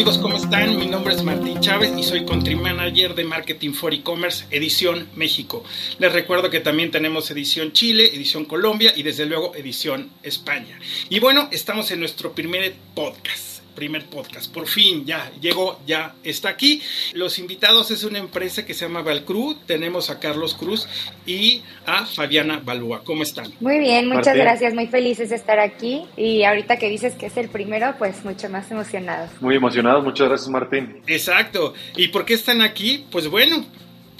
amigos? ¿Cómo están? Mi nombre es Martín Chávez y soy Country Manager de Marketing for E-Commerce Edición México. Les recuerdo que también tenemos Edición Chile, Edición Colombia y desde luego Edición España. Y bueno, estamos en nuestro primer podcast primer podcast. Por fin, ya llegó, ya está aquí. Los invitados es una empresa que se llama Valcru. Tenemos a Carlos Cruz y a Fabiana Balúa. ¿Cómo están? Muy bien, muchas gracias. Muy felices de estar aquí. Y ahorita que dices que es el primero, pues mucho más emocionados. Muy emocionados. Muchas gracias, Martín. Exacto. ¿Y por qué están aquí? Pues bueno,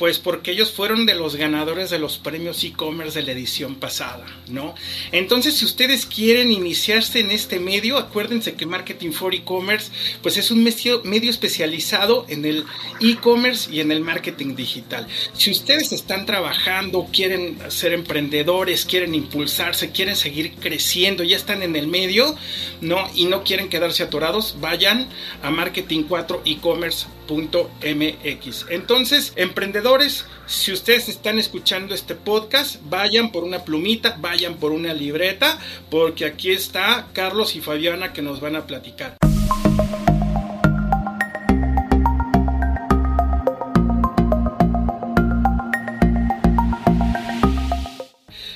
pues porque ellos fueron de los ganadores de los premios e-commerce de la edición pasada, ¿no? Entonces, si ustedes quieren iniciarse en este medio, acuérdense que Marketing for E-Commerce, pues es un medio, especializado en el e-commerce y en el marketing digital. Si ustedes están trabajando, quieren ser emprendedores, quieren impulsarse, quieren seguir creciendo, ya están en el medio, ¿no? Y no quieren quedarse atorados, vayan a marketing4ecommerce.mx. Entonces, emprendedores, si ustedes están escuchando este podcast, vayan por una plumita, vayan por una libreta, porque aquí está Carlos y Fabiana que nos van a platicar.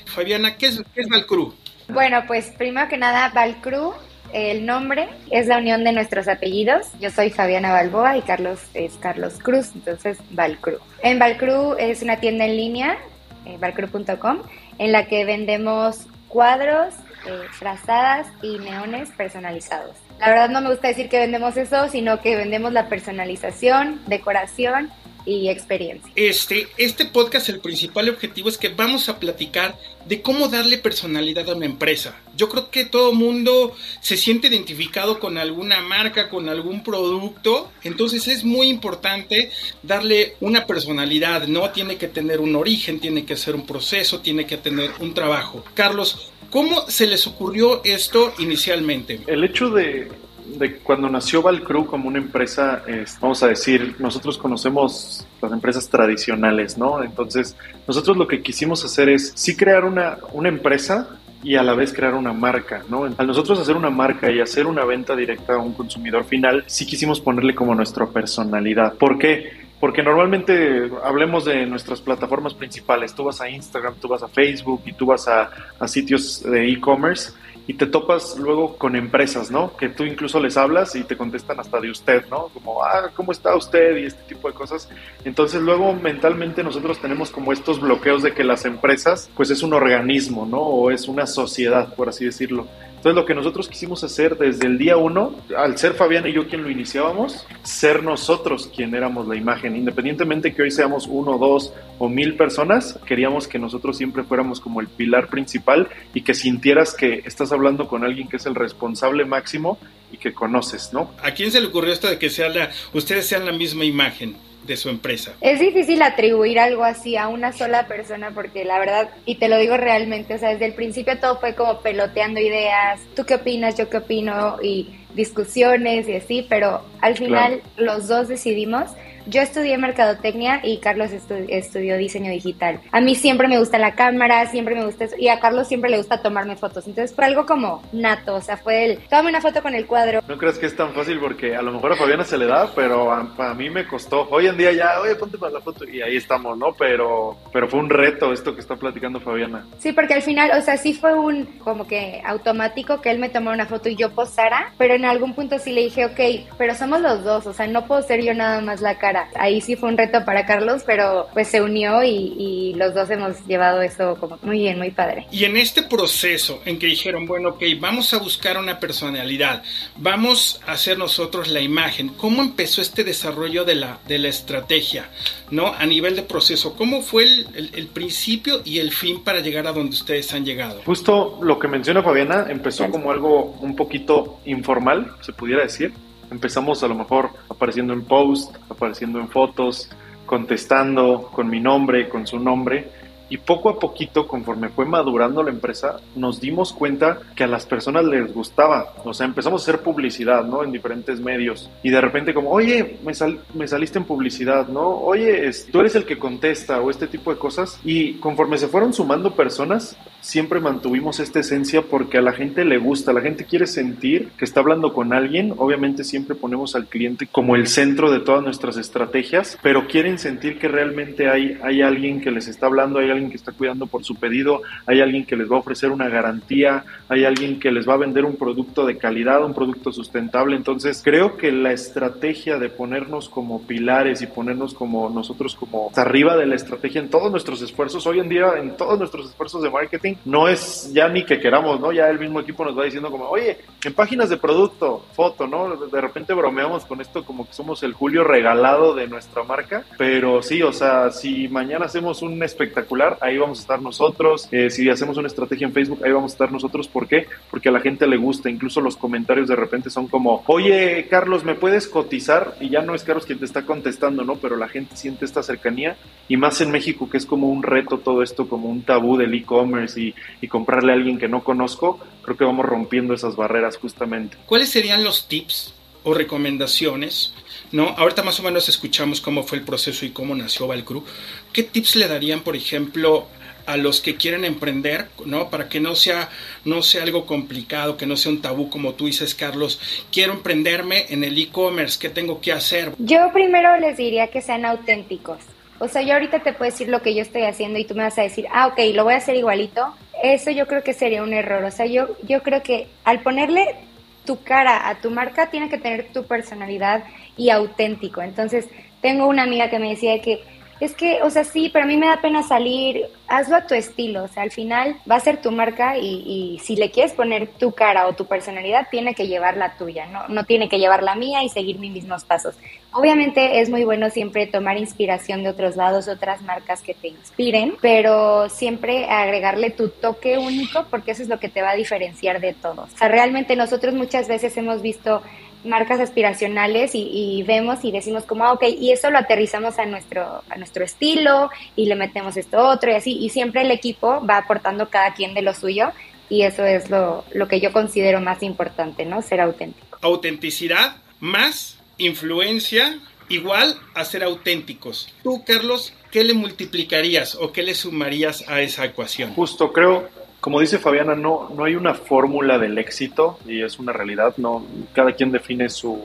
Fabiana, ¿qué es, qué es Valcru? Bueno, pues primero que nada, Valcru el nombre es la unión de nuestros apellidos. Yo soy Fabiana Balboa y Carlos es Carlos Cruz, entonces Valcru. En Valcru es una tienda en línea, eh, valcru.com, en la que vendemos cuadros, eh, frazadas y neones personalizados. La verdad no me gusta decir que vendemos eso, sino que vendemos la personalización, decoración y experiencia. Este, este podcast, el principal objetivo es que vamos a platicar de cómo darle personalidad a una empresa. Yo creo que todo mundo se siente identificado con alguna marca, con algún producto, entonces es muy importante darle una personalidad, ¿no? Tiene que tener un origen, tiene que ser un proceso, tiene que tener un trabajo. Carlos, ¿cómo se les ocurrió esto inicialmente? El hecho de de cuando nació Valcru como una empresa, vamos a decir, nosotros conocemos las empresas tradicionales, ¿no? Entonces, nosotros lo que quisimos hacer es sí crear una, una empresa y a la vez crear una marca, ¿no? Al nosotros hacer una marca y hacer una venta directa a un consumidor final, sí quisimos ponerle como nuestra personalidad. ¿Por qué? Porque normalmente hablemos de nuestras plataformas principales. Tú vas a Instagram, tú vas a Facebook y tú vas a, a sitios de e-commerce y te topas luego con empresas, ¿no? Que tú incluso les hablas y te contestan hasta de usted, ¿no? Como, ah, ¿cómo está usted? Y este tipo de cosas. Entonces luego mentalmente nosotros tenemos como estos bloqueos de que las empresas, pues es un organismo, ¿no? O es una sociedad, por así decirlo. Entonces lo que nosotros quisimos hacer desde el día uno, al ser Fabián y yo quien lo iniciábamos, ser nosotros quien éramos la imagen, independientemente que hoy seamos uno, dos o mil personas, queríamos que nosotros siempre fuéramos como el pilar principal y que sintieras que estás hablando con alguien que es el responsable máximo y que conoces, ¿no? ¿A quién se le ocurrió esto de que sea la, ustedes sean la misma imagen? De su empresa. Es difícil atribuir algo así a una sola persona porque la verdad, y te lo digo realmente, o sea, desde el principio todo fue como peloteando ideas, tú qué opinas, yo qué opino y discusiones y así, pero al final los dos decidimos yo estudié mercadotecnia y Carlos estudió diseño digital. A mí siempre me gusta la cámara, siempre me gusta eso, y a Carlos siempre le gusta tomarme fotos. Entonces fue algo como nato, o sea, fue el, tómame una foto con el cuadro. No crees que es tan fácil porque a lo mejor a Fabiana se le da, pero a, mí me costó. Hoy en día ya, oye, ponte para la foto y ahí estamos, ¿no? Pero, pero fue un reto esto que está platicando Fabiana. Sí, porque al final, o sea, sí fue un como que automático que él me tomara una foto y yo posara, pero en algún punto sí le dije, ok, pero somos los dos, o sea, no puedo ser yo nada más la cara Ahí sí fue un reto para Carlos, pero pues se unió y, los dos hemos llevado eso como muy bien, muy padre. Y en este proceso en que dijeron, bueno, ok, vamos a buscar una personalidad, vamos a hacer nosotros la imagen, ¿cómo empezó este desarrollo de la, de la estrategia, ¿no? A nivel de proceso, ¿cómo fue el, el principio y el fin para llegar a donde ustedes han llegado? Justo lo que menciona Fabiana, empezó como algo un poquito informal, se pudiera decir Empezamos a lo mejor apareciendo en post, apareciendo en fotos, contestando con mi nombre, con su nombre. Y poco a poquito, conforme fue madurando la empresa, nos dimos cuenta que a las personas les gustaba. O sea, empezamos a hacer publicidad, ¿no? En diferentes medios. Y de repente como, oye, me, me saliste en publicidad, ¿no? Oye, tú eres el que contesta o este tipo de cosas. Y conforme se fueron sumando personas, siempre mantuvimos esta esencia porque a la gente le gusta, la gente quiere sentir que está hablando con alguien, obviamente siempre ponemos al cliente como el centro de todas nuestras estrategias, pero quieren sentir que realmente hay, hay alguien que les está hablando, hay alguien que está cuidando por su pedido, hay alguien que les va a ofrecer una garantía, hay alguien que les va a vender un producto de calidad, un producto sustentable, entonces creo que la estrategia de ponernos como pilares y ponernos como nosotros como arriba de la estrategia en todos nuestros esfuerzos, hoy en día en todos nuestros esfuerzos de marketing, no es ya ni que queramos, ¿no? Ya el mismo equipo nos va diciendo como, oye, en páginas de producto, foto, ¿no? De repente bromeamos con esto como que somos el Julio regalado de nuestra marca, pero sí, o sea, si mañana hacemos un espectacular, ahí vamos a estar nosotros, eh, si hacemos una estrategia en Facebook, ahí vamos a estar nosotros, ¿por qué? Porque a la gente le gusta, incluso los comentarios de repente son como, oye, Carlos, ¿me puedes cotizar? Y ya no es Carlos quien te está contestando, ¿no? Pero la gente siente esta cercanía y más en México, que es como un reto todo esto, como un tabú del e-commerce y, y comprarle a alguien que no conozco, creo que vamos rompiendo esas barreras justamente. ¿Cuáles serían los tips o recomendaciones ¿no? Ahorita más o menos escuchamos cómo fue el proceso y cómo nació Valcru. ¿Qué tips le darían, por ejemplo, a los que quieren emprender, ¿no? Para que no sea, no sea algo complicado, que no sea un tabú, como tú dices, Carlos. Quiero emprenderme en el e-commerce, ¿qué tengo que hacer? Yo primero les diría que sean auténticos. O sea, yo ahorita te puedo decir lo que yo estoy haciendo y tú me vas a decir, ah, ok, lo voy a hacer igualito. Eso yo creo que sería un error. O sea, yo, yo creo que al ponerle tu cara a tu marca tiene que tener tu personalidad y auténtico. Entonces, tengo una amiga que me decía que es que, o sea, sí, pero a mí me da pena salir, hazlo a tu estilo, o sea, al final va a ser tu marca y, si le quieres poner tu cara o tu personalidad, tiene que llevar la tuya, ¿no? no tiene que llevar la mía y seguir mis mismos pasos. Obviamente es muy bueno siempre tomar inspiración de otros lados, otras marcas que te inspiren, pero siempre agregarle tu toque único porque eso es lo que te va a diferenciar de todos. O sea, realmente nosotros muchas veces hemos visto marcas aspiracionales y, vemos y decimos como, ah, ok, y eso lo aterrizamos a nuestro, a nuestro estilo y le metemos esto otro y así, y siempre el equipo va aportando cada quien de lo suyo y eso es lo, lo que yo considero más importante, ¿no? Ser auténtico. Autenticidad más influencia igual a ser auténticos. Tú, Carlos, ¿qué le multiplicarías o qué le sumarías a esa ecuación? Justo, creo como dice Fabiana, no, no hay una fórmula del éxito y es una realidad, no, cada quien define su,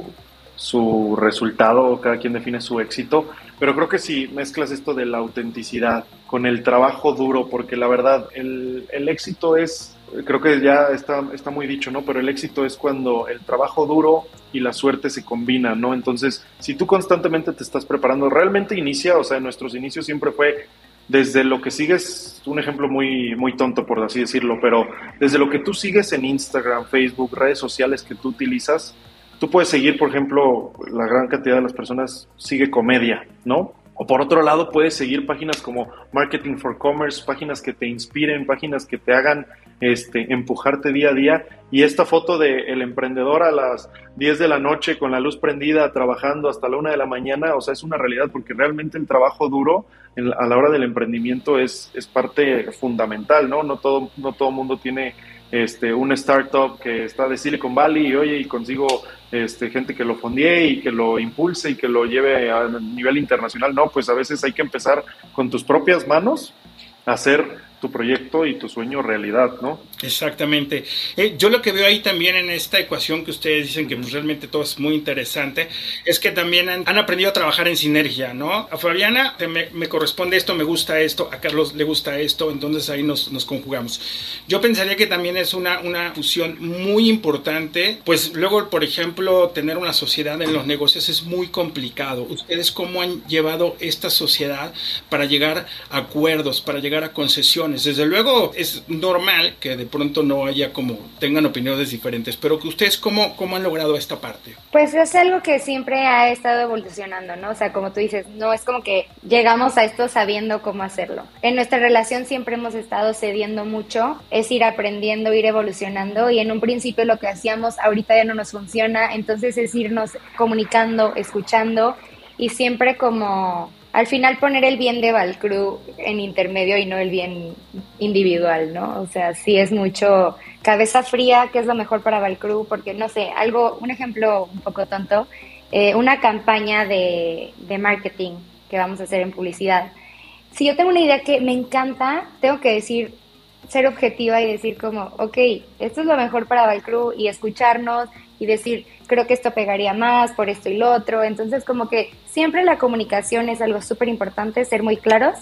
su resultado, cada quien define su éxito, pero creo que si mezclas esto de la autenticidad con el trabajo duro, porque la verdad, el, el éxito es, creo que ya está, está muy dicho, ¿no? Pero el éxito es cuando el trabajo duro y la suerte se combinan, ¿no? Entonces, si tú constantemente te estás preparando, realmente inicia, o sea, en nuestros inicios siempre fue desde lo que sigues, un ejemplo muy, muy tonto por así decirlo, pero desde lo que tú sigues en Instagram, Facebook, redes sociales que tú utilizas, tú puedes seguir, por ejemplo, la gran cantidad de las personas sigue comedia, ¿no? O por otro lado, puedes seguir páginas como Marketing for Commerce, páginas que te inspiren, páginas que te hagan este, empujarte día a día. Y esta foto del el emprendedor a las 10 de la noche con la luz prendida, trabajando hasta la 1 de la mañana, o sea, es una realidad porque realmente el trabajo duro a la hora del emprendimiento es, es parte fundamental, ¿no? No todo, no todo mundo tiene este, un startup que está de Silicon Valley y oye, y consigo este, gente que lo fondee y que lo impulse y que lo lleve a nivel internacional. No, pues a veces hay que empezar con tus propias manos a hacer tu proyecto y tu sueño realidad, ¿no? Exactamente. Eh, yo lo que veo ahí también en esta ecuación que ustedes dicen que pues, realmente todo es muy interesante, es que también han, aprendido a trabajar en sinergia, ¿no? A Fabiana me, corresponde esto, me gusta esto, a Carlos le gusta esto, entonces ahí nos, conjugamos. Yo pensaría que también es una, una fusión muy importante, pues luego, por ejemplo, tener una sociedad en los negocios es muy complicado. ¿Ustedes cómo han llevado esta sociedad para llegar a acuerdos, para llegar a concesiones? Desde luego es normal que pronto no haya como tengan opiniones diferentes, pero que ustedes cómo, cómo han logrado esta parte. Pues es algo que siempre ha estado evolucionando, ¿no? O sea, como tú dices, no es como que llegamos a esto sabiendo cómo hacerlo. En nuestra relación siempre hemos estado cediendo mucho, es ir aprendiendo, ir evolucionando y en un principio lo que hacíamos ahorita ya no nos funciona, entonces es irnos comunicando, escuchando y siempre como al final poner el bien de Valcru en intermedio y no el bien individual, ¿no? O sea, sí es mucho cabeza fría, que es lo mejor para Valcru, porque no sé, algo, un ejemplo un poco tonto, eh, una campaña de, de marketing que vamos a hacer en publicidad. Si yo tengo una idea que me encanta, tengo que decir, ser objetiva y decir como, ok, esto es lo mejor para Valcru y escucharnos y decir, creo que esto pegaría más por esto y lo otro. Entonces, como que siempre la comunicación es algo súper importante, ser muy claros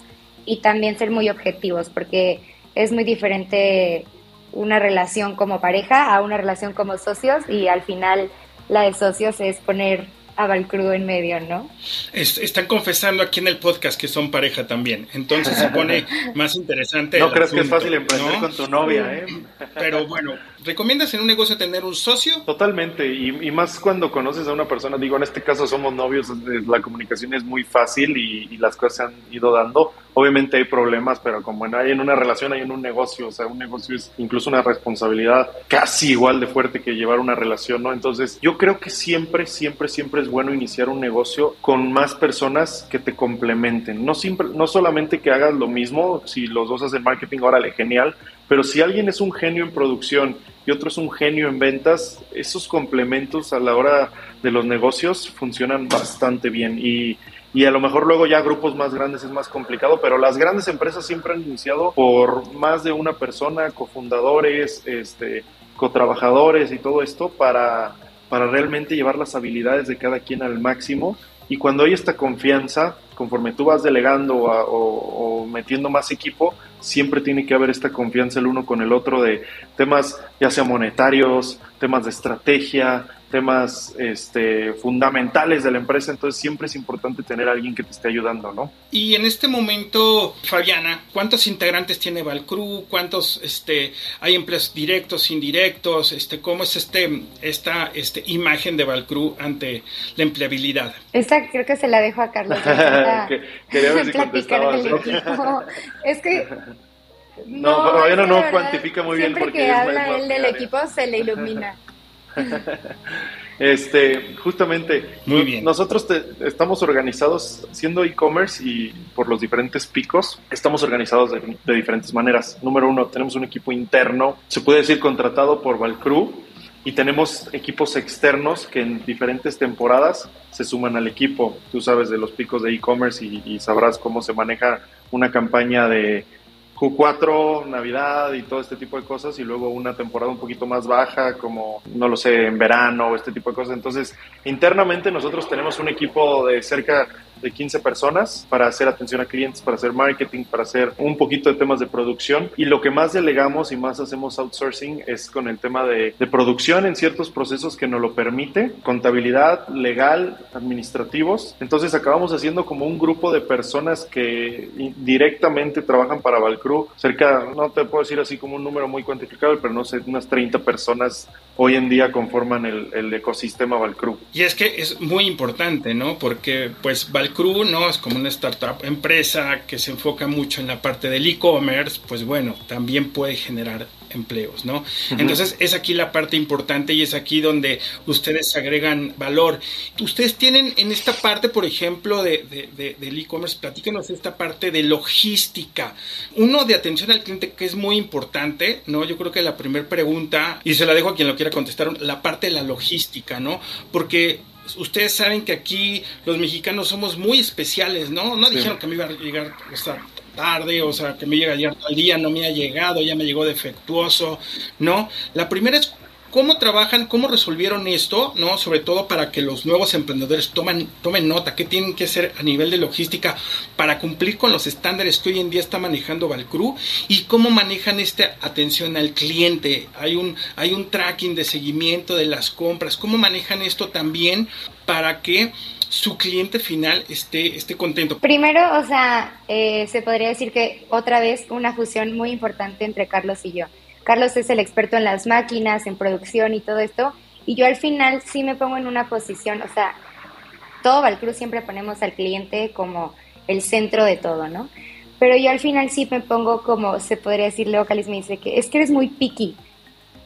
y también ser muy objetivos, porque es muy diferente una relación como pareja a una relación como socios y al final la de socios es poner a Valcrudo en medio, ¿no? están confesando aquí en el podcast que son pareja también, entonces se pone más interesante. No crees que es fácil emprender con tu novia, ¿eh? Pero bueno, ¿recomiendas en un negocio tener un socio? Totalmente, y, más cuando conoces a una persona, digo, en este caso somos novios, la comunicación es muy fácil y, y las cosas se han ido dando. Obviamente hay problemas, pero como hay en una relación, hay en un negocio, o sea, un negocio es incluso una responsabilidad casi igual de fuerte que llevar una relación, ¿no? Entonces, yo creo que siempre, siempre, siempre es bueno iniciar un negocio con más personas que te complementen. No, siempre, no solamente que hagas lo mismo, si los dos hacen marketing, órale, genial, pero si alguien es un genio en producción y otro es un genio en ventas, esos complementos a la hora de los negocios funcionan bastante bien y y a lo mejor luego ya grupos más grandes es más complicado, pero las grandes empresas siempre han iniciado por más de una persona, cofundadores, este, cotrabajadores y todo esto para, para realmente llevar las habilidades de cada quien al máximo. Y cuando hay esta confianza, conforme tú vas delegando o, o, metiendo más equipo, siempre tiene que haber esta confianza el uno con el otro de temas ya sea monetarios, temas de estrategia, temas este, fundamentales de la empresa, entonces siempre es importante tener a alguien que te esté ayudando, ¿no? Y en este momento, Fabiana, ¿cuántos integrantes tiene Valcru? ¿Cuántos este, hay empleos directos, indirectos? Este, ¿Cómo es este, esta este, imagen de Valcru ante la empleabilidad? Esta creo que se la dejo a Carlos. Quería ver si. Es que no, no Fabiana no cuantifica muy bien porque que habla él del equipo se le ilumina. este, justamente, Muy bien. nosotros estamos organizados, siendo e-commerce y por los diferentes picos, estamos organizados de, diferentes maneras. Número uno, tenemos un equipo interno, se puede decir contratado por Valcru, y tenemos equipos externos que en diferentes temporadas se suman al equipo. Tú sabes de los picos de e-commerce y sabrás cómo se maneja una campaña de Q4, Navidad y todo este tipo de cosas, y luego una temporada un poquito más baja, como, no lo sé, en verano, este tipo de cosas. Entonces, internamente nosotros tenemos un equipo de cerca de 15 personas para hacer atención a clientes, para hacer marketing, para hacer un poquito de temas de producción. Y lo que más delegamos y más hacemos outsourcing es con el tema de, producción en ciertos procesos que nos lo permite, contabilidad, legal, administrativos. Entonces acabamos haciendo como un grupo de personas que directamente trabajan para Valcru, cerca, no te puedo decir así como un número muy cuantificable, pero no sé, unas 30 personas hoy en día conforman el, el ecosistema Valcru. Y es que es muy importante, ¿no? Porque pues Valcru ¿no? Es como una startup empresa que se enfoca mucho en la parte del e-commerce, pues bueno, también puede generar empleos, ¿no? Entonces es aquí la parte importante y es aquí donde ustedes agregan valor. Ustedes tienen en esta parte, por ejemplo, de, del e-commerce, platíquenos esta parte de logística. Uno de atención al cliente que es muy importante, ¿no? Yo creo que la primera pregunta, y se la dejo a quien lo quiera contestar, la parte de la logística, ¿no? Porque ustedes saben que aquí los mexicanos somos muy especiales, ¿no? No dijeron que me iba a llegar esta tarde, o sea, que me llega ayer al día, no me ha llegado, ya me llegó defectuoso, ¿no? La primera es cómo trabajan, cómo resolvieron esto, ¿no? Sobre todo para que los nuevos emprendedores tomen, tomen nota, qué tienen que hacer a nivel de logística para cumplir con los estándares que hoy en día está manejando Valcru y cómo manejan esta atención al cliente. Hay un, hay un tracking de seguimiento de las compras, cómo manejan esto también para que su cliente final esté, esté contento? Primero, o sea, eh, se podría decir que otra vez una fusión muy importante entre Carlos y yo. Carlos es el experto en las máquinas, en producción y todo esto, y yo al final sí me pongo en una posición, o sea, todo Valcruz siempre ponemos al cliente como el centro de todo, ¿no? Pero yo al final sí me pongo como, se podría decir, Leo Calis me dice que es que eres muy picky.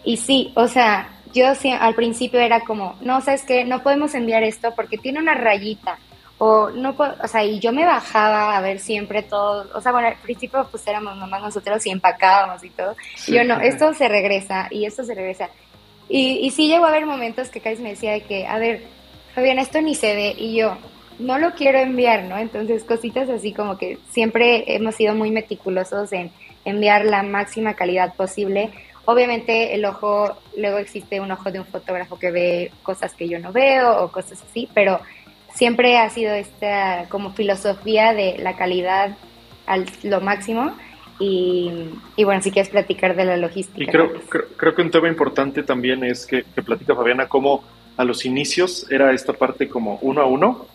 Y sí, o sea, yo al principio era como, no, sabes que no podemos enviar esto porque tiene una rayita o no o sea, y yo me bajaba a ver siempre todo, o sea, bueno, al principio pues éramos nomás nosotros y empacábamos y todo, y yo no, esto se regresa y esto se regresa. Y, y sí llegó a haber momentos que Kais me decía de que, a ver, Fabián, esto ni se ve, y yo, no lo quiero enviar, ¿no? Entonces, cositas así como que siempre hemos sido muy meticulosos en enviar la máxima calidad posible. Obviamente el ojo, luego existe un ojo de un fotógrafo que ve cosas que yo no veo o cosas así, pero siempre ha sido esta como filosofía de la calidad al lo máximo. Y, bueno, si quieres platicar de la logística. Y creo, creo, que un tema importante también es que, que platica Fabiana cómo a los inicios era esta parte como uno a uno,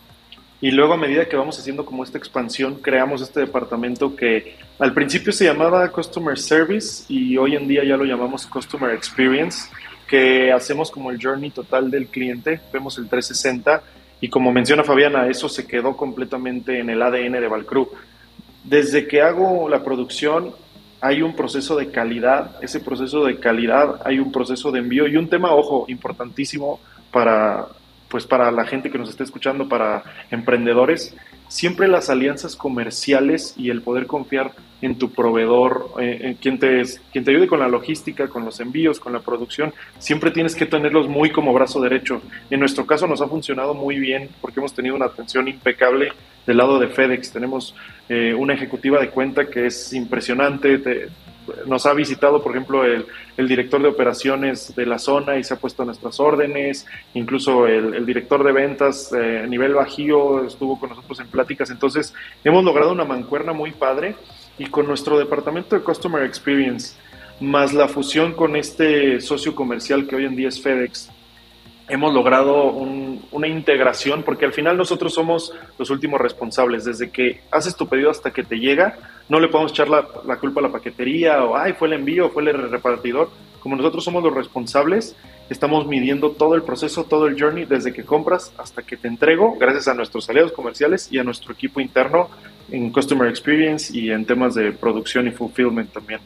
y luego a medida que vamos haciendo como esta expansión, creamos este departamento que al principio se llamaba Customer Service y hoy en día ya lo llamamos Customer Experience, que hacemos como el journey total del cliente, vemos el 360 y como menciona Fabiana, eso se quedó completamente en el ADN de Valcru. Desde que hago la producción hay un proceso de calidad, ese proceso de calidad hay un proceso de envío y un tema, ojo, importantísimo para, pues para la gente que nos está escuchando, para emprendedores, siempre las alianzas comerciales y el poder confiar en tu proveedor, eh, en quien te, quien te ayude con la logística, con los envíos, con la producción, siempre tienes que tenerlos muy como brazo derecho. En nuestro caso nos ha funcionado muy bien porque hemos tenido una atención impecable del lado de FedEx. Tenemos eh, una ejecutiva de cuenta que es impresionante, te, nos ha visitado, por ejemplo, el, director de operaciones de la zona y se ha puesto a nuestras órdenes, incluso el, director de ventas eh, a nivel bajío estuvo con nosotros en pláticas, entonces hemos logrado una mancuerna muy padre y con nuestro departamento de Customer Experience, más la fusión con este socio comercial que hoy en día es FedEx, hemos logrado una integración, porque al final nosotros somos los últimos responsables. Desde que haces tu pedido hasta que te llega, no le podemos echar la, culpa a la paquetería o, ay, fue el envío, fue el repartidor. Como nosotros somos los responsables, estamos midiendo todo el proceso, todo el journey, desde que compras hasta que te entrego, gracias a nuestros aliados comerciales y a nuestro equipo interno en Customer Experience y en temas de producción y fulfillment también.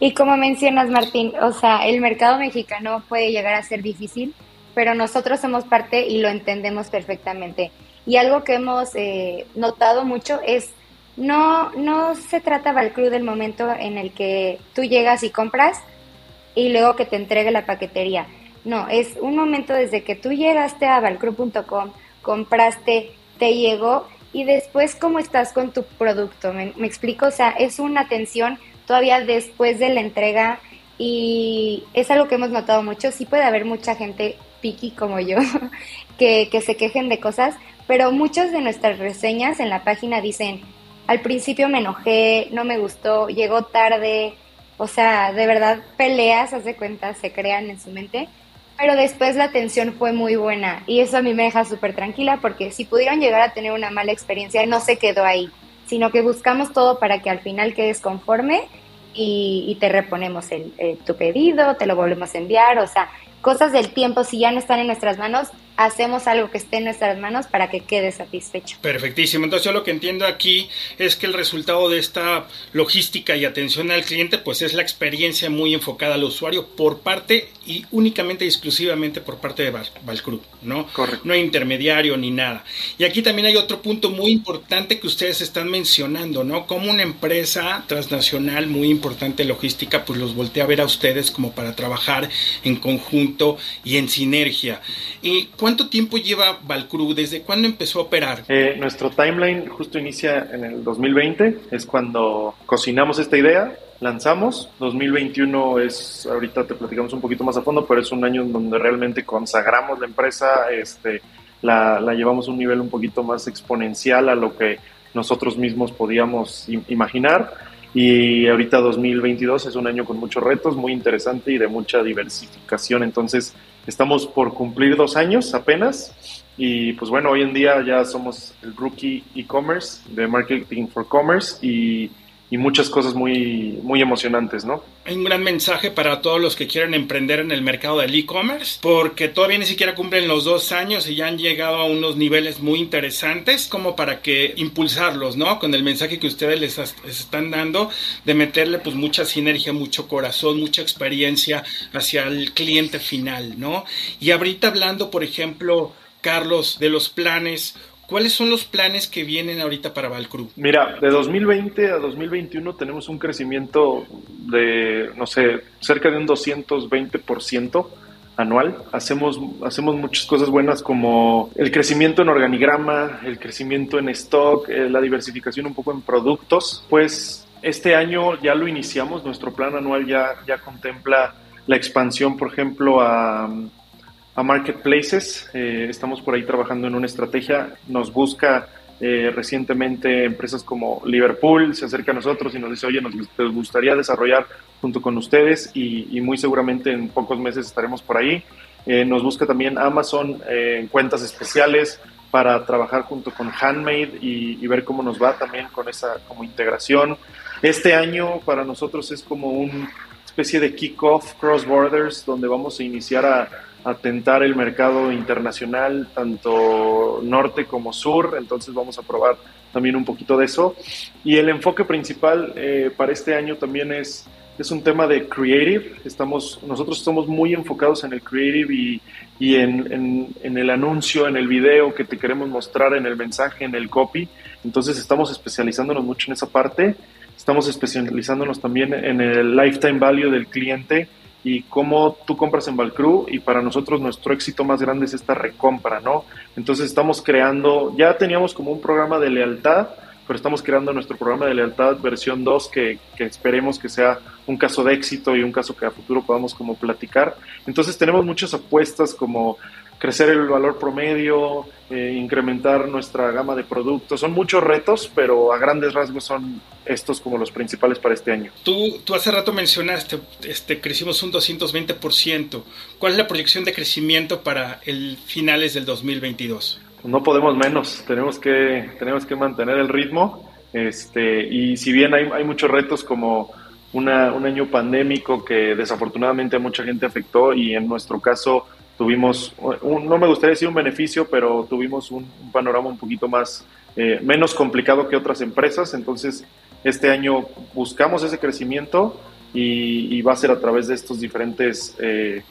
Y como mencionas, Martín, o sea, el mercado mexicano puede llegar a ser difícil pero nosotros somos parte y lo entendemos perfectamente. Y algo que hemos eh, notado mucho es, no, no se trata Valcru del momento en el que tú llegas y compras y luego que te entregue la paquetería. No, es un momento desde que tú llegaste a valcru.com, compraste, te llegó y después cómo estás con tu producto. ¿Me, ¿Me, explico? O sea, es una atención todavía después de la entrega y es algo que hemos notado mucho. Sí puede haber mucha gente piqui como yo, que, que se quejen de cosas, pero muchas de nuestras reseñas en la página dicen, al principio me enojé, no me gustó, llegó tarde, o sea, de verdad peleas, hace cuenta, se crean en su mente, pero después la atención fue muy buena y eso a mí me deja súper tranquila porque si pudieron llegar a tener una mala experiencia no se quedó ahí, sino que buscamos todo para que al final quedes conforme y, te reponemos el, eh, tu pedido, te lo volvemos a enviar, o sea, cosas del tiempo, si ya no están en nuestras manos, hacemos algo que esté en nuestras manos para que quede satisfecho. Perfectísimo. Entonces yo lo que entiendo aquí es que el resultado de esta logística y atención al cliente pues es la experiencia muy enfocada al usuario por parte y únicamente y exclusivamente por parte de Valcru, ¿no? Correcto. No hay intermediario ni nada. Y aquí también hay otro punto muy importante que ustedes están mencionando, ¿no? Como una empresa transnacional muy importante logística pues los voltea a ver a ustedes como para trabajar en conjunto y en sinergia. Y ¿Cuánto tiempo lleva Valcru? ¿Desde cuándo empezó a operar? Eh, nuestro timeline justo inicia en el 2020, es cuando cocinamos esta idea, lanzamos. 2021 es, ahorita te platicamos un poquito más a fondo, pero es un año en donde realmente consagramos la empresa, este, la, la llevamos a un nivel un poquito más exponencial a lo que nosotros mismos podíamos imaginar. Y ahorita 2022 es un año con muchos retos, muy interesante y de mucha diversificación. Entonces, Estamos por cumplir dos años apenas y pues bueno, hoy en día ya somos el rookie e-commerce de Marketing for Commerce y y muchas cosas muy, muy emocionantes, ¿no? Hay un gran mensaje para todos los que quieren emprender en el mercado del e-commerce, porque todavía ni siquiera cumplen los dos años y ya han llegado a unos niveles muy interesantes, como para que impulsarlos, ¿no? Con el mensaje que ustedes les, están dando de meterle pues mucha sinergia, mucho corazón, mucha experiencia hacia el cliente final, ¿no? Y ahorita hablando, por ejemplo, Carlos, de los planes, ¿Cuáles son los planes que vienen ahorita para Valcru? Mira, de 2020 a 2021 tenemos un crecimiento de, no sé, cerca de un 220% anual. Hacemos, hacemos muchas cosas buenas como el crecimiento en organigrama, el crecimiento en stock, eh, la diversificación un poco en productos. Pues este año ya lo iniciamos, nuestro plan anual ya, ya contempla la expansión, por ejemplo, a, a marketplaces. Eh, estamos por ahí trabajando en una estrategia. Nos busca eh, recientemente empresas como Liverpool, se acerca a nosotros y nos dice, oye, nos, gustaría desarrollar junto con ustedes y, muy seguramente en pocos meses estaremos por ahí. Eh, nos busca también Amazon en cuentas especiales para trabajar junto con Handmade y, y, ver cómo nos va también con esa como integración. Este año para nosotros es como una especie de kick-off cross borders donde vamos a iniciar a, a, tentar el mercado internacional, tanto norte como sur, entonces vamos a probar también un poquito de eso. Y el enfoque principal eh, para este año también es es un tema de creative. Estamos, nosotros estamos muy enfocados en el creative y, y en, en, el anuncio, en el video que te queremos mostrar, en el mensaje, en el copy. Entonces estamos especializándonos mucho en esa parte. Estamos especializándonos también en el lifetime value del cliente y cómo tú compras en Valcru y para nosotros nuestro éxito más grande es esta recompra, ¿no? Entonces estamos creando, ya teníamos como un programa de lealtad, pero estamos creando nuestro programa de lealtad versión 2 que, que, esperemos que sea un caso de éxito y un caso que a futuro podamos como platicar. Entonces tenemos muchas apuestas como crecer el valor promedio, eh, incrementar nuestra gama de productos. Son muchos retos, pero a grandes rasgos son estos como los principales para este año. Tú, tú hace rato mencionaste, este, crecimos un 220%. ¿Cuál es la proyección de crecimiento para el finales del 2022? no podemos menos, tenemos que, tenemos que mantener el ritmo. Este, y si bien hay, hay muchos retos como una, un año pandémico que desafortunadamente a mucha gente afectó y en nuestro caso tuvimos, no me gustaría decir un beneficio, pero tuvimos un, panorama un poquito más, eh, menos complicado que otras empresas. Entonces, este año buscamos ese crecimiento y, va a ser a través de estos diferentes eh,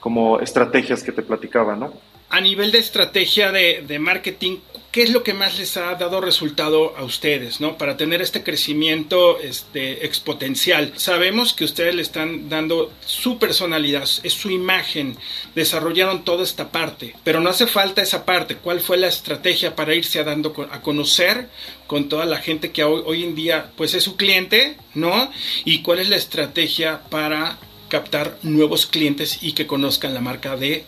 como estrategias que te platicaba, ¿no? A nivel de estrategia de, marketing, ¿qué es lo que más les ha dado resultado a ustedes, ¿no? Para tener este crecimiento este, exponencial. Sabemos que ustedes le están dando su personalidad, es su imagen, desarrollaron toda esta parte, pero no hace falta esa parte. ¿Cuál fue la estrategia para irse dando a conocer con toda la gente que hoy, hoy en día pues es su cliente, ¿no? Y cuál es la estrategia para captar nuevos clientes y que conozcan la marca de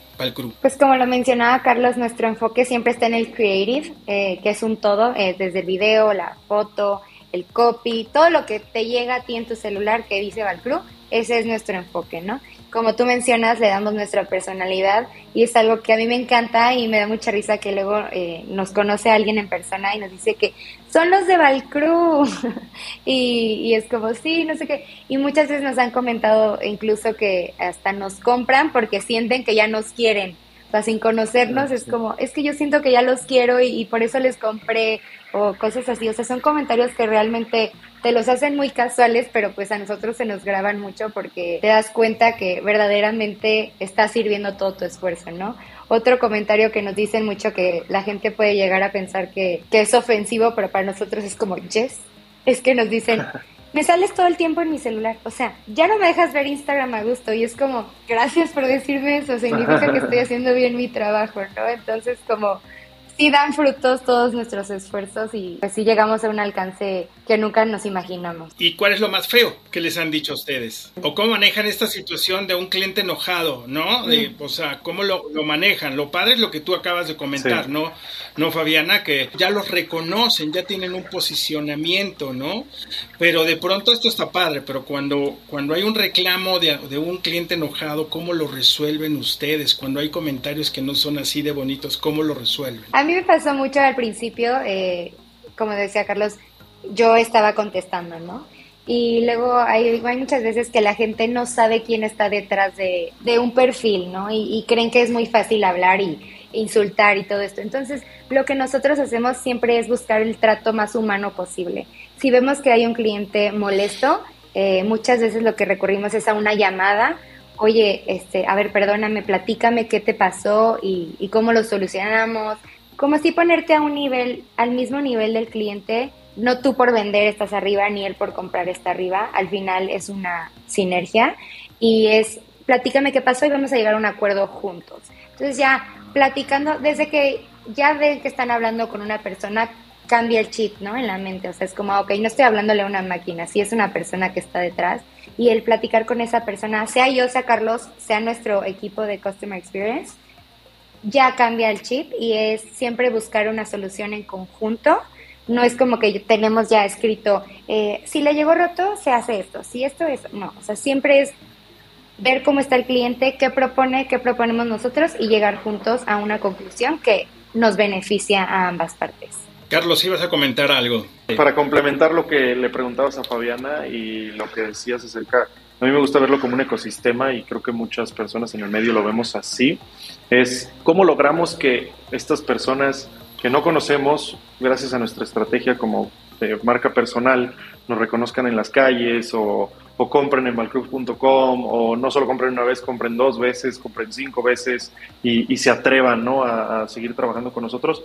Pues como lo mencionaba Carlos, nuestro enfoque siempre está en el creative, eh, que es un todo, eh, desde el video, la foto, el copy, todo lo que te llega a ti en tu celular que dice Valcru, ese es nuestro enfoque, ¿no? Como tú mencionas, le damos nuestra personalidad y es algo que a mí me encanta y me da mucha risa que luego eh, nos conoce alguien en persona y nos dice que son los de Valcru y, y es como, sí, no sé qué. Y muchas veces nos han comentado incluso que hasta nos compran porque sienten que ya nos quieren sea, sin conocernos es como, es que yo siento que ya los quiero y, por eso les compré o cosas así. O sea, son comentarios que realmente te los hacen muy casuales, pero pues a nosotros se nos graban mucho porque te das cuenta que verdaderamente está sirviendo todo tu esfuerzo, ¿no? Otro comentario que nos dicen mucho que la gente puede llegar a pensar que, que es ofensivo, pero para nosotros es como, yes, es que nos dicen, me sales todo el tiempo en mi celular. O sea, ya no me dejas ver Instagram a gusto. Y es como, gracias por decirme eso. Significa que estoy haciendo bien mi trabajo, ¿no? Entonces, como sí dan frutos todos nuestros esfuerzos y pues sí llegamos a un alcance que nunca nos imaginamos. ¿Y cuál es lo más feo que les han dicho a ustedes? ¿O cómo manejan esta situación de un cliente enojado, no? De, o sea, ¿cómo lo, lo, manejan? Lo padre es lo que tú acabas de comentar, ¿no? No, Fabiana, que ya los reconocen, ya tienen un posicionamiento, ¿no? Pero de pronto esto está padre, pero cuando, cuando hay un reclamo de, de un cliente enojado, ¿cómo lo resuelven ustedes? Cuando hay comentarios que no son así de bonitos, ¿cómo lo resuelven? A mí me pasó mucho al principio, eh, como decía Carlos, yo estaba contestando, ¿no? Y luego hay, hay, muchas veces que la gente no sabe quién está detrás de, un perfil, ¿no? Y, creen que es muy fácil hablar y insultar y todo esto. Entonces, lo que nosotros hacemos siempre es buscar el trato más humano posible. Si vemos que hay un cliente molesto, eh, muchas veces lo que recurrimos es a una llamada. Oye, este, a ver, perdóname, platícame qué te pasó y, y cómo lo solucionamos como si ponerte a un nivel, al mismo nivel del cliente, no tú por vender estás arriba ni él por comprar está arriba, al final es una sinergia y es platícame qué pasó y vamos a llegar a un acuerdo juntos. Entonces ya platicando, desde que ya ven que están hablando con una persona cambia el chip, ¿no? En la mente, o sea, es como, ok, no estoy hablándole a una máquina, sí es una persona que está detrás y el platicar con esa persona, sea yo, sea Carlos, sea nuestro equipo de Customer Experience, ya cambia el chip y es siempre buscar una solución en conjunto. No es como que tenemos ya escrito, eh, si le llegó roto, se hace esto, si esto es, no, o sea, siempre es ver cómo está el cliente, qué propone, qué proponemos nosotros y llegar juntos a una conclusión que nos beneficia a ambas partes. Carlos, ibas a comentar algo. Para complementar lo que le preguntabas a Fabiana y lo que decías acerca, a mí me gusta verlo como un ecosistema y creo que muchas personas en el medio lo vemos así, es cómo logramos que estas personas que no conocemos, gracias a nuestra estrategia como marca personal, nos reconozcan en las calles o compren en balcruz.com o no solo compren una vez, compren dos veces, compren cinco veces y, se atrevan ¿no? a, seguir trabajando con nosotros.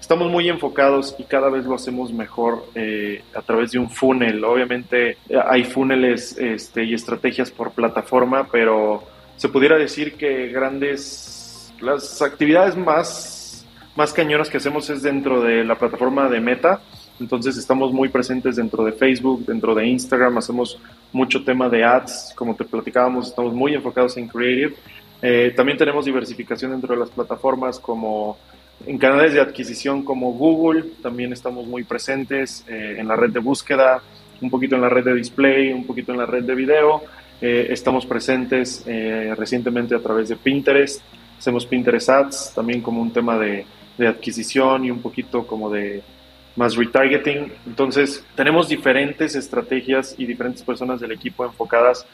Estamos muy enfocados y cada vez lo hacemos mejor eh, a través de un funnel. Obviamente hay funnels este, y estrategias por plataforma, pero se pudiera decir que grandes, las actividades más, más cañonas que hacemos es dentro de la plataforma de Meta entonces estamos muy presentes dentro de Facebook, dentro de Instagram, hacemos mucho tema de ads, como te platicábamos, estamos muy enfocados en creative. Eh, también tenemos diversificación dentro de las plataformas como en canales de adquisición como Google, también estamos muy presentes eh, en la red de búsqueda, un poquito en la red de display, un poquito en la red de video. Eh, estamos presentes recientemente a través de Pinterest, hacemos Pinterest Ads también como un tema de, de adquisición y un poquito como de más retargeting. Entonces, tenemos diferentes estrategias y diferentes personas del equipo enfocadas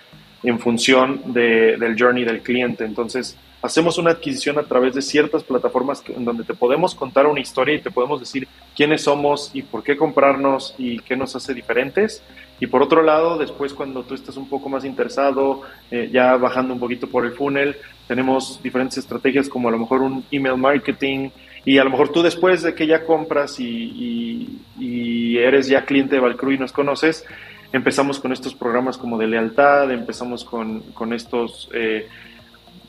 en función de, del journey del cliente. Entonces, hacemos una adquisición a través de ciertas plataformas en donde te podemos contar una historia y te podemos decir quiénes somos y por qué comprarnos y qué nos hace diferentes. Y por otro lado, después cuando tú estás un poco más interesado, eh, ya bajando un poquito por el funnel, tenemos diferentes estrategias como a lo mejor un email marketing, y a lo mejor tú después de que ya compras y, eres ya cliente de Valcru y nos conoces, empezamos con estos programas como de lealtad, empezamos con, estos eh,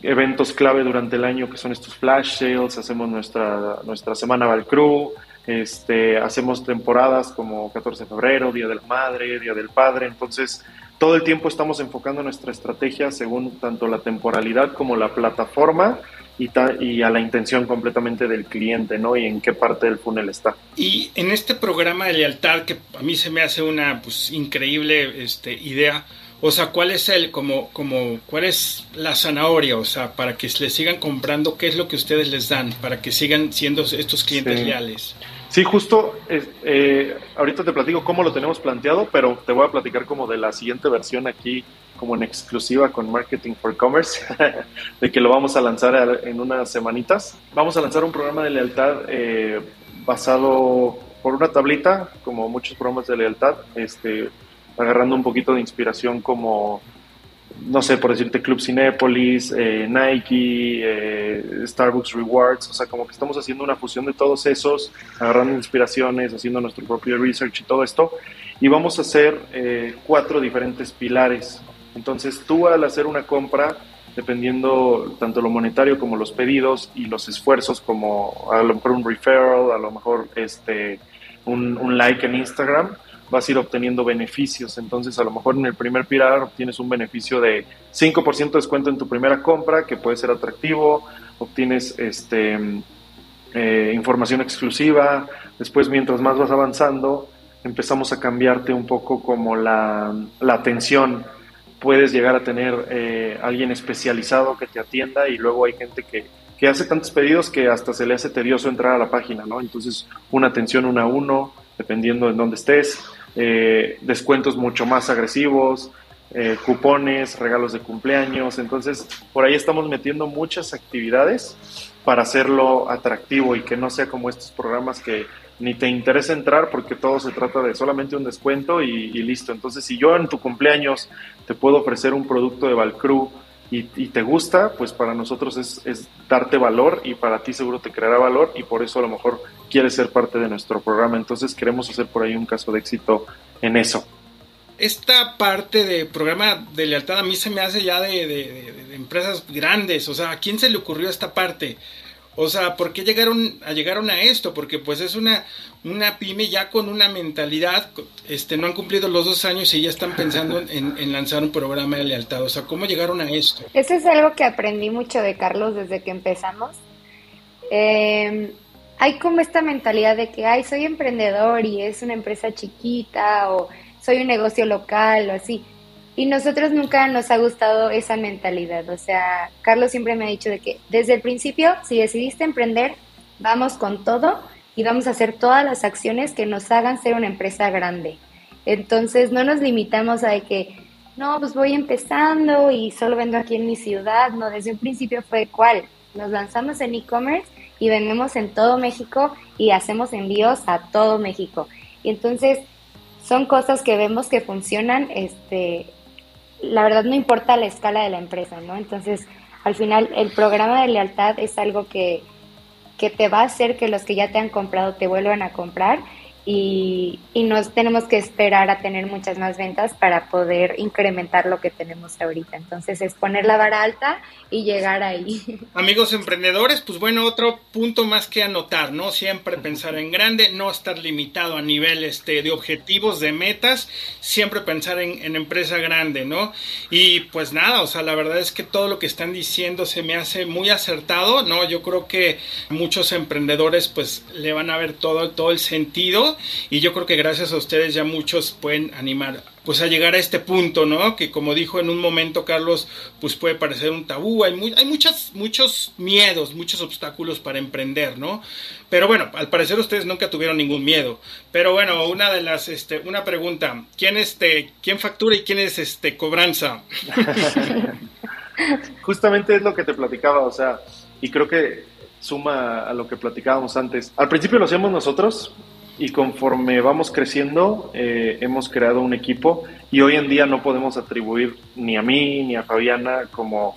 eventos clave durante el año que son estos flash sales, hacemos nuestra, nuestra semana Valcru, este, hacemos temporadas como 14 de febrero, Día de la Madre, Día del Padre, entonces todo el tiempo estamos enfocando nuestra estrategia según tanto la temporalidad como la plataforma y, y, a la intención completamente del cliente, ¿no? Y en qué parte del funnel está. Y en este programa de lealtad, que a mí se me hace una pues, increíble este, idea, o sea, ¿cuál es el, como, como, cuál es la zanahoria, o sea, para que le sigan comprando, qué es lo que ustedes les dan, para que sigan siendo estos clientes leales? Sí, justo, eh, ahorita te platico cómo lo tenemos planteado, pero te voy a platicar como de la siguiente versión aquí como en exclusiva con Marketing for Commerce, de que lo vamos a lanzar en unas semanitas. Vamos a lanzar un programa de lealtad eh, basado por una tablita, como muchos programas de lealtad, este, agarrando un poquito de inspiración como, no sé, por decirte Club Cinepolis, eh, Nike, eh, Starbucks Rewards, o sea, como que estamos haciendo una fusión de todos esos, agarrando inspiraciones, haciendo nuestro propio research y todo esto, y vamos a hacer cuatro diferentes pilares. Entonces tú al hacer una compra, dependiendo tanto lo monetario como los pedidos y los esfuerzos, como a lo mejor un referral, a lo mejor este, un, like en Instagram, vas a ir obteniendo beneficios. Entonces, a lo mejor en el primer pilar obtienes un beneficio de 5% de descuento en tu primera compra, que puede ser atractivo, obtienes este, eh, información exclusiva, después mientras más vas avanzando, empezamos a cambiarte un poco como la, la atención puedes llegar a tener eh, alguien especializado que te atienda y luego hay gente que, que, hace tantos pedidos que hasta se le hace tedioso entrar a la página, ¿no? Entonces, una atención uno a uno, dependiendo en dónde estés, eh, descuentos mucho más agresivos, eh, cupones, regalos de cumpleaños, entonces por ahí estamos metiendo muchas actividades para hacerlo atractivo y que no sea como estos programas que ni te interesa entrar porque todo se trata de solamente un descuento y, listo. Entonces, si yo en tu cumpleaños te puedo ofrecer un producto de Valcru y, te gusta, pues para nosotros es, es, darte valor y para ti seguro te creará valor y por eso a lo mejor quieres ser parte de nuestro programa. Entonces, queremos hacer por ahí un caso de éxito en eso. Esta parte de programa de lealtad a mí se me hace ya de, de empresas grandes. O sea, ¿a quién se le ocurrió esta parte? O sea, ¿por qué llegaron a, llegaron a esto? Porque pues es una, una pyme ya con una mentalidad, este, no han cumplido los dos años y ya están pensando en, lanzar un programa de lealtad. O sea, ¿cómo llegaron a esto? Eso es algo que aprendí mucho de Carlos desde que empezamos. Eh, hay como esta mentalidad de que, ay, soy emprendedor y es una empresa chiquita o soy un negocio local o así. Y nosotros nunca nos ha gustado esa mentalidad. O sea, Carlos siempre me ha dicho de que desde el principio, si decidiste emprender, vamos con todo y vamos a hacer todas las acciones que nos hagan ser una empresa grande. Entonces no nos limitamos a de que, no, pues voy empezando y solo vendo aquí en mi ciudad. No, desde un principio fue cuál. Nos lanzamos en e-commerce y vendemos en todo México y hacemos envíos a todo México. Y entonces son cosas que vemos que funcionan, este, la verdad no importa la escala de la empresa, ¿no? Entonces, al final, el programa de lealtad es algo que, que te va a hacer que los que ya te han comprado te vuelvan a comprar y, y nos tenemos que esperar a tener muchas más ventas para poder incrementar lo que tenemos ahorita. Entonces es poner la vara alta y llegar ahí. Amigos emprendedores, pues bueno, otro punto más que anotar, ¿no? Siempre pensar en grande, no estar limitado a nivel este, de objetivos, de metas, siempre pensar en, en empresa grande, ¿no? Y pues nada, o sea, la verdad es que todo lo que están diciendo se me hace muy acertado, ¿no? Yo creo que muchos emprendedores pues le van a ver todo, todo el sentido y yo creo que gracias a ustedes ya muchos pueden animar pues a llegar a este punto, ¿no? Que como dijo en un momento Carlos, pues puede parecer un tabú, hay, hay muchas, muchos miedos, muchos obstáculos para emprender, ¿no? Pero bueno, al parecer ustedes nunca tuvieron ningún miedo. Pero bueno, una de las, este, una pregunta, ¿quién este, quién factura y quién es este cobranza? Justamente es lo que te platicaba, o sea, y creo que suma a lo que platicábamos antes. Al principio lo hacíamos nosotros, y conforme vamos creciendo eh, hemos creado un equipo y hoy en día no podemos atribuir ni a mí ni a Fabiana como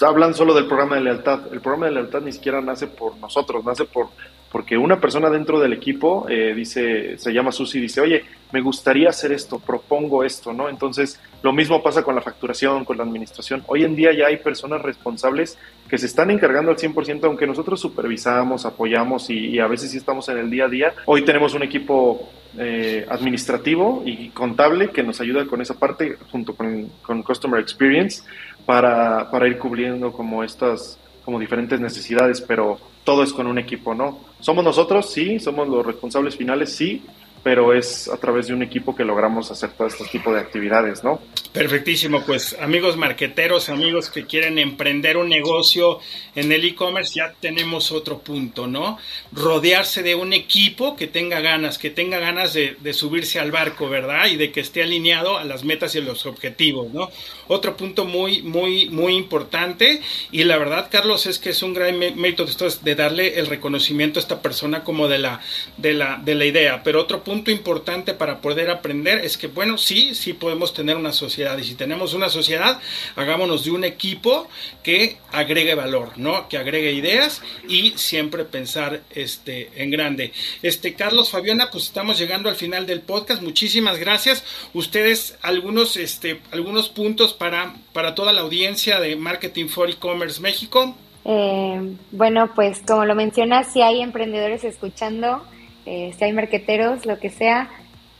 hablan solo del programa de lealtad. El programa de lealtad ni siquiera nace por nosotros, nace por porque una persona dentro del equipo eh, dice, se llama Susi, dice, oye, me gustaría hacer esto, propongo esto, ¿no? Entonces, lo mismo pasa con la facturación, con la administración. Hoy en día ya hay personas responsables que se están encargando al 100%, aunque nosotros supervisamos, apoyamos y, a veces sí estamos en el día a día. Hoy tenemos un equipo eh, administrativo y contable que nos ayuda con esa parte junto con, con Customer Experience para, para ir cubriendo como estas como diferentes necesidades, pero todo es con un equipo, ¿no? Somos nosotros, sí, somos los responsables finales, sí, pero es a través de un equipo que logramos hacer todo este tipo de actividades, ¿no? Perfectísimo, pues amigos marqueteros, amigos que quieren emprender un negocio en el e-commerce, ya tenemos otro punto, ¿no? Rodearse de un equipo que tenga ganas, que tenga ganas de, subirse al barco, ¿verdad? Y de que esté alineado a las metas y a los objetivos, ¿no? Otro punto muy, muy, muy importante y la verdad, Carlos, es que es un gran mérito de, de darle el reconocimiento a esta persona como de la, de la, de la idea, pero otro punto importante para poder aprender es que, bueno, sí, sí podemos tener una sociedad y si tenemos una sociedad, hagámonos de un equipo que agregue valor, ¿no? Que agregue ideas y siempre pensar este, en grande. Este, Carlos, Fabiana, pues estamos llegando al final del podcast. Muchísimas gracias. Ustedes, algunos, este, algunos puntos para, para toda la audiencia de Marketing for E-Commerce México. Eh, bueno, pues como lo mencionas, si hay emprendedores escuchando, eh, si hay marqueteros, lo que sea,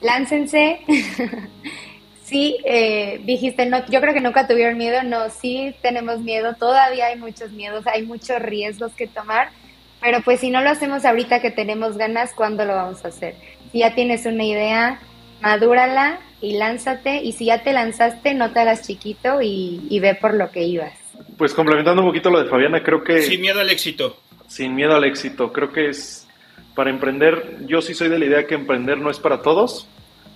láncense. sí eh, dijiste, no, yo creo que nunca tuvieron miedo, no, sí tenemos miedo, todavía hay muchos miedos, hay muchos riesgos que tomar, pero pues si no lo hacemos ahorita que tenemos ganas, ¿cuándo lo vamos a hacer? Si ya tienes una idea, madúrala y lánzate, y si ya te lanzaste, no te hagas chiquito y, y ve por lo que ibas. Pues complementando un poquito lo de Fabiana, creo que... Sin miedo al éxito. Sin miedo al éxito, creo que es para emprender, yo sí soy de la idea que emprender no es para todos,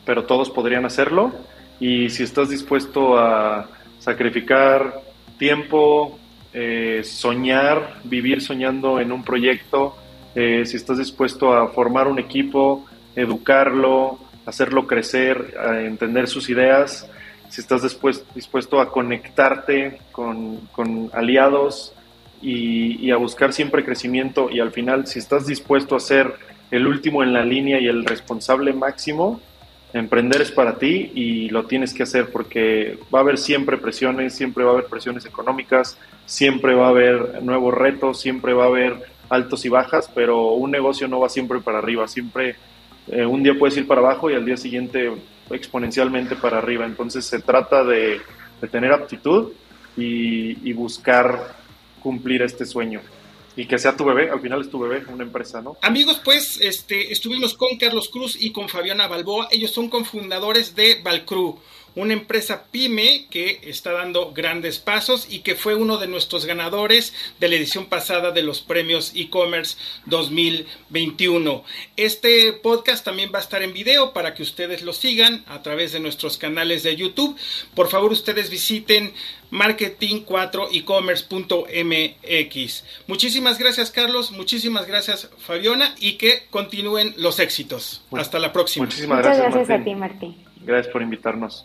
pero todos podrían hacerlo. Y si estás dispuesto a sacrificar tiempo, eh, soñar, vivir soñando en un proyecto, eh, si estás dispuesto a formar un equipo, educarlo, hacerlo crecer, a entender sus ideas, si estás dispuesto, a conectarte con, aliados y, y, a buscar siempre crecimiento y al final si estás dispuesto a ser el último en la línea y el responsable máximo, emprender es para ti y lo tienes que hacer porque va a haber siempre presiones, siempre va a haber presiones económicas, siempre va a haber nuevos retos, siempre va a haber altos y bajas, pero un negocio no va siempre para arriba, siempre eh, un día puedes ir para abajo y al día siguiente exponencialmente para arriba. Entonces se trata de, tener aptitud y, buscar cumplir este sueño. Y que sea tu bebé, al final es tu bebé, una empresa, ¿no? Amigos, pues este, estuvimos con Carlos Cruz y con Fabiana Balboa. Ellos son cofundadores de Valcru una empresa pyme que está dando grandes pasos y que fue uno de nuestros ganadores de la edición pasada de los premios e-commerce 2021. Este podcast también va a estar en video para que ustedes lo sigan a través de nuestros canales de YouTube. Por favor, ustedes visiten marketing4ecommerce.mx. Muchísimas gracias, Carlos. Muchísimas gracias, Fabiana, y que continúen los éxitos. Hasta la próxima. Muchísimas gracias, gracias a ti, Martín. Gracias por invitarnos.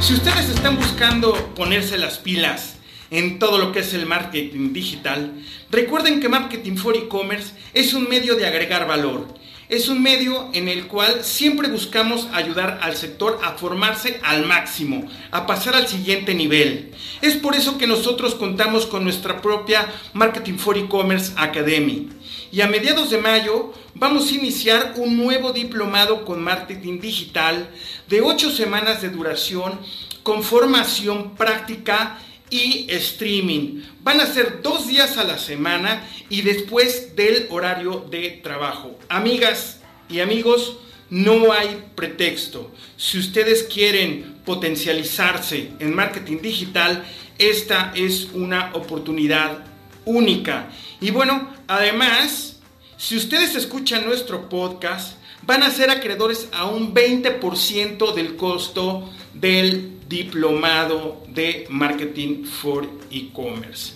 Si ustedes están buscando ponerse las pilas en todo lo que es el marketing digital, recuerden que Marketing for E-Commerce es un medio de agregar valor. Es un medio en el cual siempre buscamos ayudar al sector a formarse al máximo, a pasar al siguiente nivel. Es por eso que nosotros contamos con nuestra propia Marketing for E-Commerce Academy y a mediados de mayo vamos a iniciar un nuevo diplomado con marketing digital de ocho semanas de duración con formación práctica y streaming. Van a ser dos días a la semana y después del horario de trabajo. Amigas y amigos, no hay pretexto. Si ustedes quieren potencializarse en marketing digital, esta es una oportunidad única. Y bueno, además, si ustedes escuchan nuestro podcast, van a ser acreedores a un 20% del costo del diplomado de marketing for e-commerce.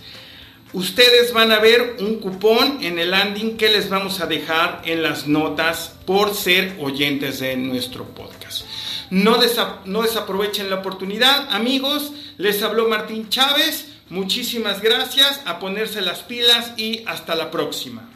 Ustedes van a ver un cupón en el landing que les vamos a dejar en las notas por ser oyentes de nuestro podcast. No, desaprovechen la oportunidad, amigos. Les habló Martín Chávez. Muchísimas gracias, a ponerse las pilas y hasta la próxima.